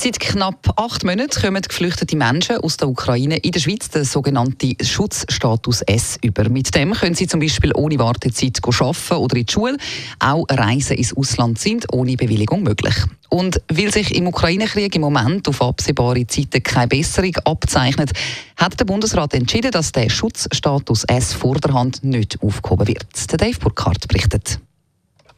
Seit knapp acht Monaten kommen geflüchtete Menschen aus der Ukraine in der Schweiz den sogenannten Schutzstatus S über. Mit dem können sie zum Beispiel ohne Wartezeit arbeiten oder in die Schule. Auch Reisen ins Ausland sind ohne Bewilligung möglich. Und weil sich im Ukraine-Krieg im Moment auf absehbare Zeiten keine Besserung abzeichnet, hat der Bundesrat entschieden, dass der Schutzstatus S vor der Hand nicht aufgehoben wird. Der Dave Burkhardt berichtet.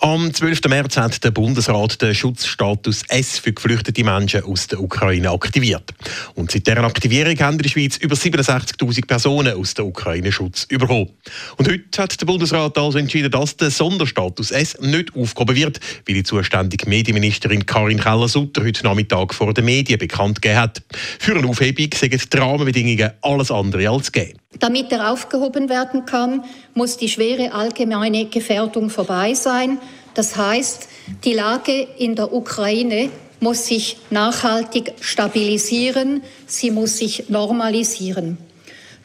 Am 12. März hat der Bundesrat den Schutzstatus S für geflüchtete Menschen aus der Ukraine aktiviert. Und seit deren Aktivierung haben in der Schweiz über 67.000 Personen aus der Ukraine Schutz bekommen. Und heute hat der Bundesrat also entschieden, dass der Sonderstatus S nicht aufgehoben wird, wie die zuständige Medienministerin Karin Keller-Sutter heute Nachmittag vor den Medien bekannt gegeben hat. Für eine Aufhebung sind die Rahmenbedingungen alles andere als gegeben. Damit er aufgehoben werden kann, muss die schwere allgemeine Gefährdung vorbei sein. Das heißt, die Lage in der Ukraine muss sich nachhaltig stabilisieren, sie muss sich normalisieren.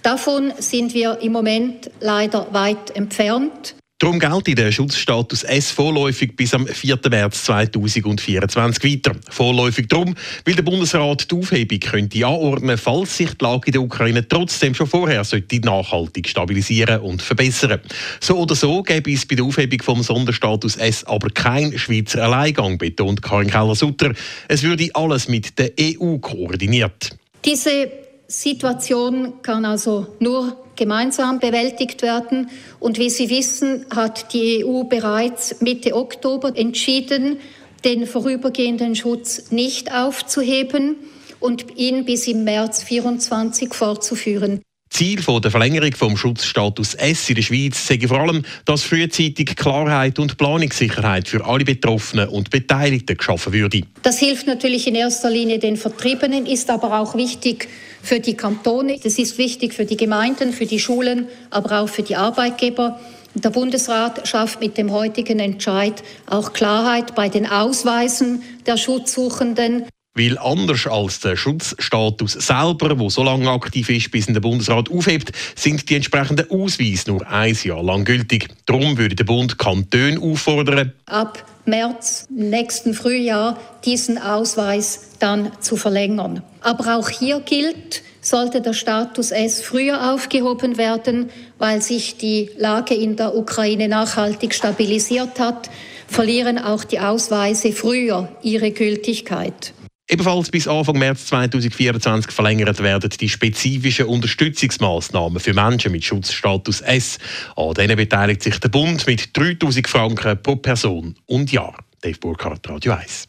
Davon sind wir im Moment leider weit entfernt. Darum gilt der Schutzstatus S vorläufig bis am 4. März 2024 weiter. Vorläufig darum, weil der Bundesrat die Aufhebung könnte anordnen, falls sich die Lage in der Ukraine trotzdem schon vorher sollte nachhaltig stabilisieren und verbessern. So oder so gäbe es bei der Aufhebung vom Sonderstatus S aber kein Schweizer Alleingang, betont Karin Keller-Sutter. Es würde alles mit der EU koordiniert. Diese Situation kann also nur gemeinsam bewältigt werden. Und wie Sie wissen, hat die EU bereits Mitte Oktober entschieden, den vorübergehenden Schutz nicht aufzuheben und ihn bis im März 2024 fortzuführen. Ziel der Verlängerung vom Schutzstatus S in der Schweiz sei vor allem, dass frühzeitig Klarheit und Planungssicherheit für alle Betroffenen und Beteiligten geschaffen würde. Das hilft natürlich in erster Linie den Vertriebenen, ist aber auch wichtig für die Kantone, das ist wichtig für die Gemeinden, für die Schulen, aber auch für die Arbeitgeber. Der Bundesrat schafft mit dem heutigen Entscheid auch Klarheit bei den Ausweisen der Schutzsuchenden. Weil anders als der Schutzstatus selber, wo so lange aktiv ist, bis in der Bundesrat aufhebt, sind die entsprechenden Ausweise nur ein Jahr lang gültig. Darum würde der Bund Kantone auffordern, ab März nächsten Frühjahr diesen Ausweis dann zu verlängern. Aber auch hier gilt, sollte der Status S früher aufgehoben werden, weil sich die Lage in der Ukraine nachhaltig stabilisiert hat, verlieren auch die Ausweise früher ihre Gültigkeit. Ebenfalls bis Anfang März 2024 verlängert werden die spezifischen Unterstützungsmaßnahmen für Menschen mit Schutzstatus S. An denen beteiligt sich der Bund mit 3000 Franken pro Person und Jahr. Dave Burkhardt, Radio 1.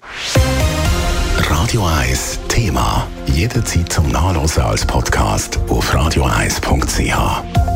Radio 1 Thema. Jederzeit zum Nachlesen als Podcast auf radio1.ch.